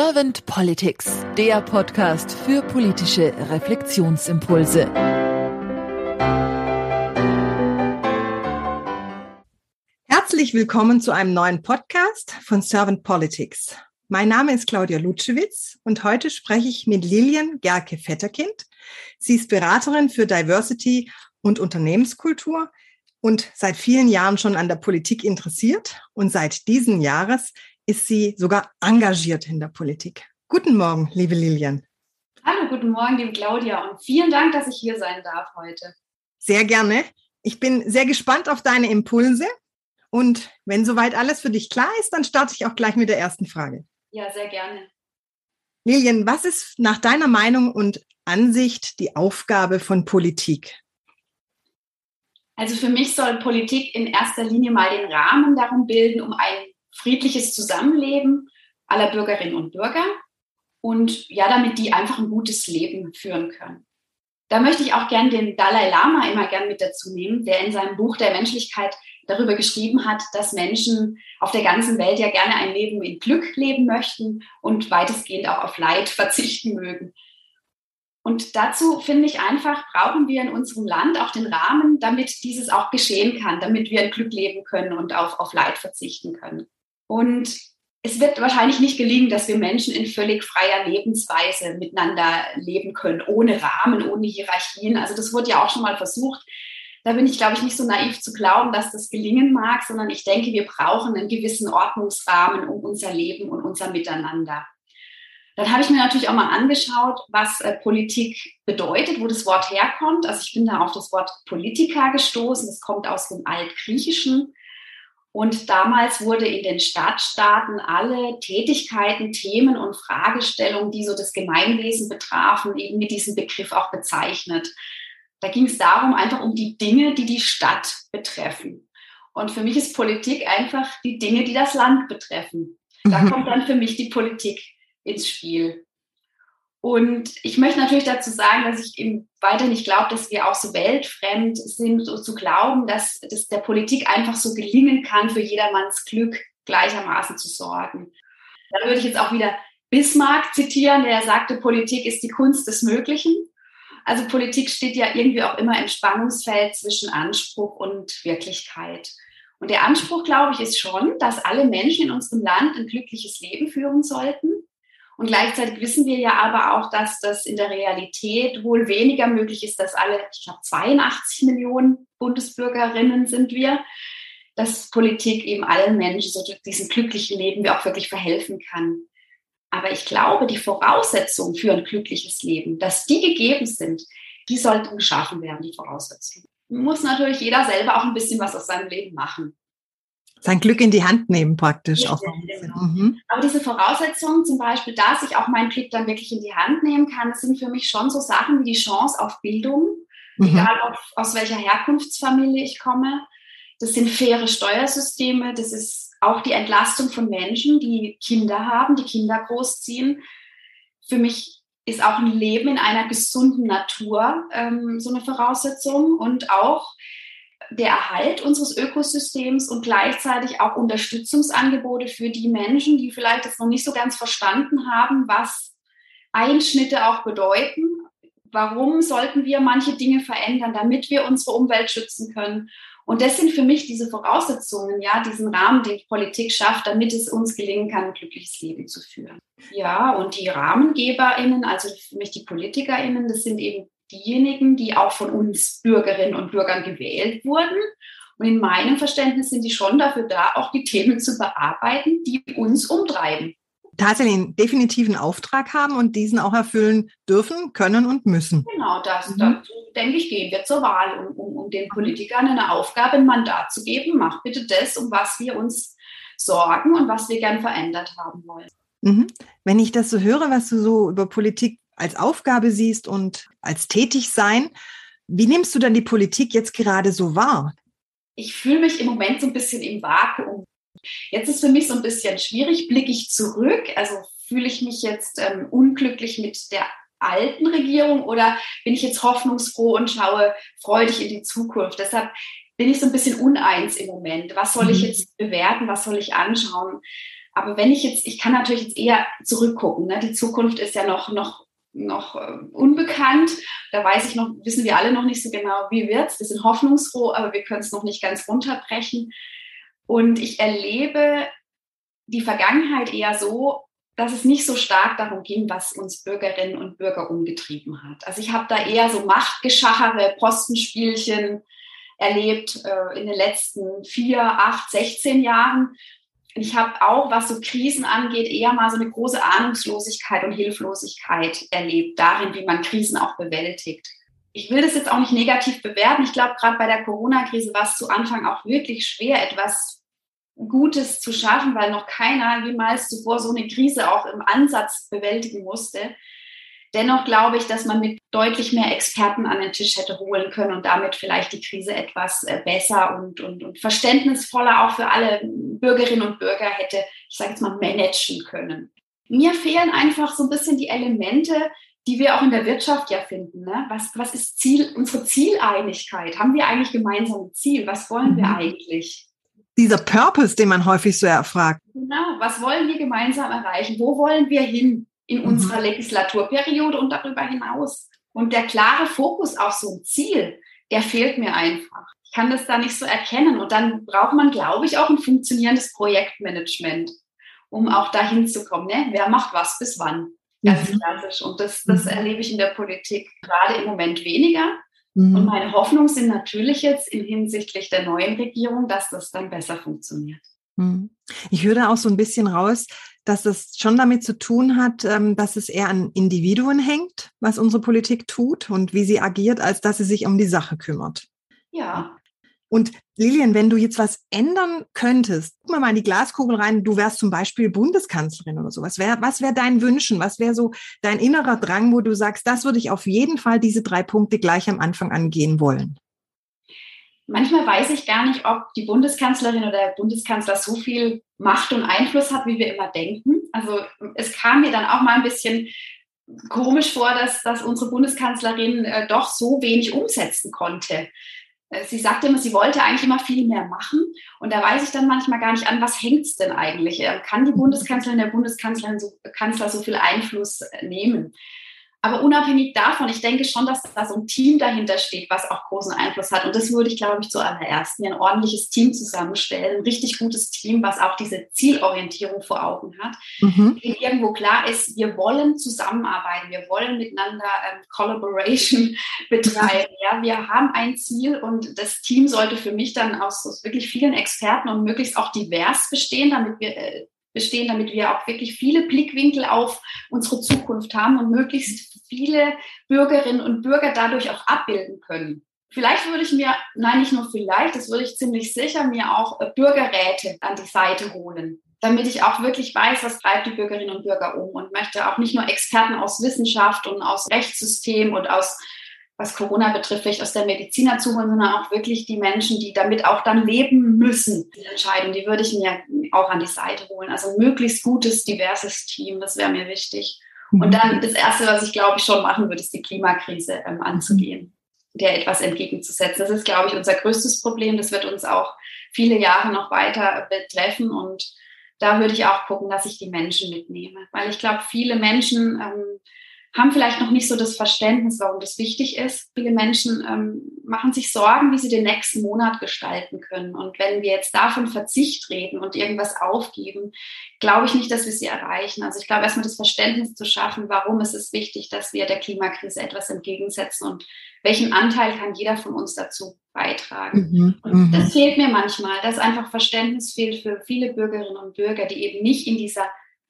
Servant Politics, der Podcast für politische Reflexionsimpulse. Herzlich willkommen zu einem neuen Podcast von Servant Politics. Mein Name ist Claudia Lutschewitz und heute spreche ich mit Lilian Gerke-Vetterkind. Sie ist Beraterin für Diversity und Unternehmenskultur und seit vielen Jahren schon an der Politik interessiert und seit diesen Jahres ist sie sogar engagiert in der Politik. Guten Morgen, liebe Lilian. Hallo, guten Morgen, liebe Claudia und vielen Dank, dass ich hier sein darf heute. Sehr gerne. Ich bin sehr gespannt auf deine Impulse und wenn soweit alles für dich klar ist, dann starte ich auch gleich mit der ersten Frage. Ja, sehr gerne. Lilian, was ist nach deiner Meinung und Ansicht die Aufgabe von Politik? Also für mich soll Politik in erster Linie mal den Rahmen darum bilden, um ein friedliches Zusammenleben aller Bürgerinnen und Bürger und ja, damit die einfach ein gutes Leben führen können. Da möchte ich auch gern den Dalai Lama immer gern mit dazu nehmen, der in seinem Buch der Menschlichkeit darüber geschrieben hat, dass Menschen auf der ganzen Welt ja gerne ein Leben in Glück leben möchten und weitestgehend auch auf Leid verzichten mögen. Und dazu finde ich einfach, brauchen wir in unserem Land auch den Rahmen, damit dieses auch geschehen kann, damit wir in Glück leben können und auf, auf Leid verzichten können. Und es wird wahrscheinlich nicht gelingen, dass wir Menschen in völlig freier Lebensweise miteinander leben können, ohne Rahmen, ohne Hierarchien. Also das wurde ja auch schon mal versucht. Da bin ich, glaube ich, nicht so naiv zu glauben, dass das gelingen mag, sondern ich denke, wir brauchen einen gewissen Ordnungsrahmen um unser Leben und unser Miteinander. Dann habe ich mir natürlich auch mal angeschaut, was äh, Politik bedeutet, wo das Wort herkommt. Also ich bin da auf das Wort Politiker gestoßen. Das kommt aus dem Altgriechischen. Und damals wurde in den Stadtstaaten alle Tätigkeiten, Themen und Fragestellungen, die so das Gemeinwesen betrafen, eben mit diesem Begriff auch bezeichnet. Da ging es darum, einfach um die Dinge, die die Stadt betreffen. Und für mich ist Politik einfach die Dinge, die das Land betreffen. Da mhm. kommt dann für mich die Politik ins Spiel. Und ich möchte natürlich dazu sagen, dass ich eben weiter nicht glaube, dass wir auch so weltfremd sind, so zu glauben, dass das der Politik einfach so gelingen kann, für jedermanns Glück gleichermaßen zu sorgen. Da würde ich jetzt auch wieder Bismarck zitieren, der sagte, Politik ist die Kunst des Möglichen. Also Politik steht ja irgendwie auch immer im Spannungsfeld zwischen Anspruch und Wirklichkeit. Und der Anspruch, glaube ich, ist schon, dass alle Menschen in unserem Land ein glückliches Leben führen sollten und gleichzeitig wissen wir ja aber auch, dass das in der Realität wohl weniger möglich ist, dass alle, ich glaube 82 Millionen Bundesbürgerinnen sind wir, dass Politik eben allen Menschen so diesen glücklichen Leben auch wirklich verhelfen kann. Aber ich glaube, die Voraussetzungen für ein glückliches Leben, dass die gegeben sind, die sollten geschaffen werden, die Voraussetzungen. Muss natürlich jeder selber auch ein bisschen was aus seinem Leben machen sein Glück in die Hand nehmen praktisch. auch genau. mhm. Aber diese Voraussetzungen, zum Beispiel, dass ich auch mein Glück dann wirklich in die Hand nehmen kann, das sind für mich schon so Sachen wie die Chance auf Bildung, mhm. egal auf, aus welcher Herkunftsfamilie ich komme. Das sind faire Steuersysteme, das ist auch die Entlastung von Menschen, die Kinder haben, die Kinder großziehen. Für mich ist auch ein Leben in einer gesunden Natur ähm, so eine Voraussetzung und auch der Erhalt unseres Ökosystems und gleichzeitig auch Unterstützungsangebote für die Menschen, die vielleicht jetzt noch nicht so ganz verstanden haben, was Einschnitte auch bedeuten. Warum sollten wir manche Dinge verändern, damit wir unsere Umwelt schützen können? Und das sind für mich diese Voraussetzungen, ja, diesen Rahmen, den Politik schafft, damit es uns gelingen kann, ein glückliches Leben zu führen. Ja, und die RahmengeberInnen, also für mich die PolitikerInnen, das sind eben diejenigen, die auch von uns Bürgerinnen und Bürgern gewählt wurden. Und in meinem Verständnis sind die schon dafür da, auch die Themen zu bearbeiten, die uns umtreiben. Tatsächlich einen definitiven Auftrag haben und diesen auch erfüllen dürfen, können und müssen. Genau, das, mhm. dazu denke ich, gehen wir zur Wahl, um, um, um den Politikern eine Aufgabe, ein Mandat zu geben. Mach bitte das, um was wir uns sorgen und was wir gern verändert haben wollen. Mhm. Wenn ich das so höre, was du so über Politik als Aufgabe siehst und als tätig sein. Wie nimmst du dann die Politik jetzt gerade so wahr? Ich fühle mich im Moment so ein bisschen im Vakuum. Jetzt ist für mich so ein bisschen schwierig, blicke ich zurück, also fühle ich mich jetzt ähm, unglücklich mit der alten Regierung oder bin ich jetzt hoffnungsfroh und schaue freudig in die Zukunft? Deshalb bin ich so ein bisschen uneins im Moment. Was soll ich mhm. jetzt bewerten? Was soll ich anschauen? Aber wenn ich jetzt, ich kann natürlich jetzt eher zurückgucken. Ne? Die Zukunft ist ja noch, noch, noch äh, unbekannt. Da weiß ich noch, wissen wir alle noch nicht so genau, wie wird's. Wir sind hoffnungsfroh, aber wir können es noch nicht ganz runterbrechen. Und ich erlebe die Vergangenheit eher so, dass es nicht so stark darum ging, was uns Bürgerinnen und Bürger umgetrieben hat. Also ich habe da eher so Machtgeschachere, Postenspielchen erlebt äh, in den letzten vier, acht, 16 Jahren. Ich habe auch, was so Krisen angeht, eher mal so eine große Ahnungslosigkeit und Hilflosigkeit erlebt, darin, wie man Krisen auch bewältigt. Ich will das jetzt auch nicht negativ bewerten. Ich glaube, gerade bei der Corona-Krise war es zu Anfang auch wirklich schwer, etwas Gutes zu schaffen, weil noch keiner jemals zuvor so eine Krise auch im Ansatz bewältigen musste. Dennoch glaube ich, dass man mit deutlich mehr Experten an den Tisch hätte holen können und damit vielleicht die Krise etwas äh, besser und, und, und verständnisvoller auch für alle Bürgerinnen und Bürger hätte, ich sage jetzt mal, managen können. Mir fehlen einfach so ein bisschen die Elemente, die wir auch in der Wirtschaft ja finden. Ne? Was, was ist Ziel, unsere Zieleinigkeit? Haben wir eigentlich gemeinsame Ziel? Was wollen wir mhm. eigentlich? dieser Purpose, den man häufig so erfragt. Genau, was wollen wir gemeinsam erreichen? Wo wollen wir hin in mhm. unserer Legislaturperiode und darüber hinaus? Und der klare Fokus auf so ein Ziel, der fehlt mir einfach. Ich kann das da nicht so erkennen. Und dann braucht man, glaube ich, auch ein funktionierendes Projektmanagement, um auch dahin zu kommen. Ne? Wer macht was bis wann? Ganz mhm. klassisch. Und das, das mhm. erlebe ich in der Politik gerade im Moment weniger. Mhm. Und meine Hoffnungen sind natürlich jetzt in hinsichtlich der neuen Regierung, dass das dann besser funktioniert. Mhm. Ich höre da auch so ein bisschen raus, dass es schon damit zu tun hat, ähm, dass es eher an Individuen hängt, was unsere Politik tut und wie sie agiert, als dass sie sich um die Sache kümmert. Ja, und Lilian, wenn du jetzt was ändern könntest, guck mal mal in die Glaskugel rein, du wärst zum Beispiel Bundeskanzlerin oder so. Was wäre dein Wünschen? Was wäre so dein innerer Drang, wo du sagst, das würde ich auf jeden Fall diese drei Punkte gleich am Anfang angehen wollen? Manchmal weiß ich gar nicht, ob die Bundeskanzlerin oder der Bundeskanzler so viel Macht und Einfluss hat, wie wir immer denken. Also es kam mir dann auch mal ein bisschen komisch vor, dass, dass unsere Bundeskanzlerin äh, doch so wenig umsetzen konnte. Äh, sie sagte immer, sie wollte eigentlich immer viel mehr machen. Und da weiß ich dann manchmal gar nicht an, was hängt es denn eigentlich? Ähm, kann die Bundeskanzlerin, der Bundeskanzler so, Kanzler so viel Einfluss äh, nehmen? Aber unabhängig davon, ich denke schon, dass da so ein Team dahinter steht, was auch großen Einfluss hat. Und das würde ich, glaube ich, zuallererst mir ein ordentliches Team zusammenstellen, ein richtig gutes Team, was auch diese Zielorientierung vor Augen hat. Mhm. irgendwo klar ist, wir wollen zusammenarbeiten, wir wollen miteinander ähm, Collaboration betreiben. Ja, wir haben ein Ziel und das Team sollte für mich dann aus, aus wirklich vielen Experten und möglichst auch divers bestehen, damit wir äh, bestehen, damit wir auch wirklich viele Blickwinkel auf unsere Zukunft haben und möglichst viele Bürgerinnen und Bürger dadurch auch abbilden können. Vielleicht würde ich mir, nein, nicht nur vielleicht, das würde ich ziemlich sicher mir auch äh, Bürgerräte an die Seite holen, damit ich auch wirklich weiß, was treibt die Bürgerinnen und Bürger um und möchte auch nicht nur Experten aus Wissenschaft und aus Rechtssystem und aus was Corona betrifft, vielleicht aus der Medizin dazu holen, sondern auch wirklich die Menschen, die damit auch dann leben müssen, die Entscheidung, die würde ich mir auch an die Seite holen. Also ein möglichst gutes, diverses Team, das wäre mir wichtig. Mhm. Und dann das Erste, was ich glaube ich schon machen würde, ist die Klimakrise ähm, anzugehen, der etwas entgegenzusetzen. Das ist, glaube ich, unser größtes Problem. Das wird uns auch viele Jahre noch weiter betreffen und da würde ich auch gucken, dass ich die Menschen mitnehme, weil ich glaube, viele Menschen ähm, haben vielleicht noch nicht so das Verständnis, warum das wichtig ist. Viele Menschen ähm, machen sich Sorgen, wie sie den nächsten Monat gestalten können. Und wenn wir jetzt davon Verzicht reden und irgendwas aufgeben, glaube ich nicht, dass wir sie erreichen. Also ich glaube, erstmal das Verständnis zu schaffen, warum ist es wichtig, dass wir der Klimakrise etwas entgegensetzen und welchen Anteil kann jeder von uns dazu beitragen. Mhm, und mhm. das fehlt mir manchmal, dass einfach Verständnis fehlt für viele Bürgerinnen und Bürger, die eben nicht in dieser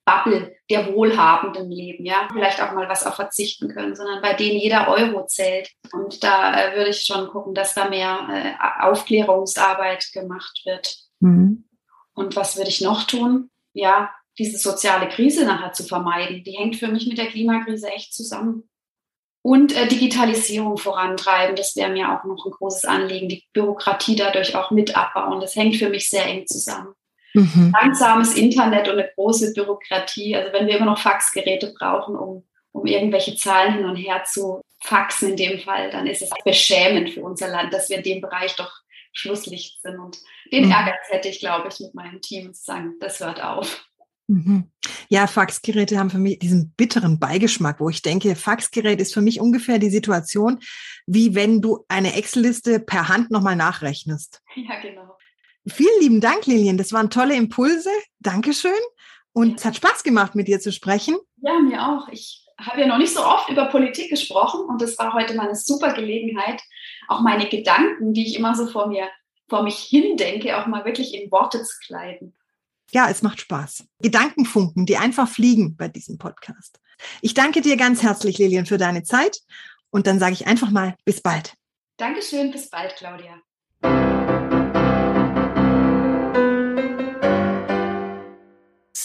Bubble der Wohlhabenden leben, ja, vielleicht auch mal was auf verzichten können, sondern bei denen jeder Euro zählt. Und da äh, würde ich schon gucken, dass da mehr äh, Aufklärungsarbeit gemacht wird. Mhm. Und was würde ich noch tun? Ja, diese soziale Krise nachher zu vermeiden. Die hängt für mich mit der Klimakrise echt zusammen. Und äh, Digitalisierung vorantreiben, das wäre mir auch noch ein großes Anliegen. Die Bürokratie dadurch auch mit abbauen. Das hängt für mich sehr eng zusammen. Mhm. Langsames Internet und eine große Bürokratie. Also wenn wir immer noch Faxgeräte brauchen, um, um irgendwelche Zahlen hin und her zu faxen in dem Fall, dann ist es beschämend für unser Land, dass wir in dem Bereich doch Schlusslicht sind. Und den mhm. Ehrgeiz hätte ich, glaube ich, mit meinem Team zu sagen, das hört auf. Mhm. Ja, Faxgeräte haben für mich diesen bitteren Beigeschmack, wo ich denke, Faxgerät ist für mich ungefähr die Situation, wie wenn du eine Excel-Liste per Hand nochmal nachrechnest. Ja, genau. Vielen lieben Dank, Lilian. Das waren tolle Impulse. Dankeschön. Und es hat Spaß gemacht, mit dir zu sprechen. Ja, mir auch. Ich habe ja noch nicht so oft über Politik gesprochen und das war heute mal eine super Gelegenheit, auch meine Gedanken, die ich immer so vor mir, vor mich hindenke, auch mal wirklich in Worte zu kleiden. Ja, es macht Spaß. Gedankenfunken, die einfach fliegen bei diesem Podcast. Ich danke dir ganz herzlich, Lilian, für deine Zeit. Und dann sage ich einfach mal, bis bald. Dankeschön, bis bald, Claudia.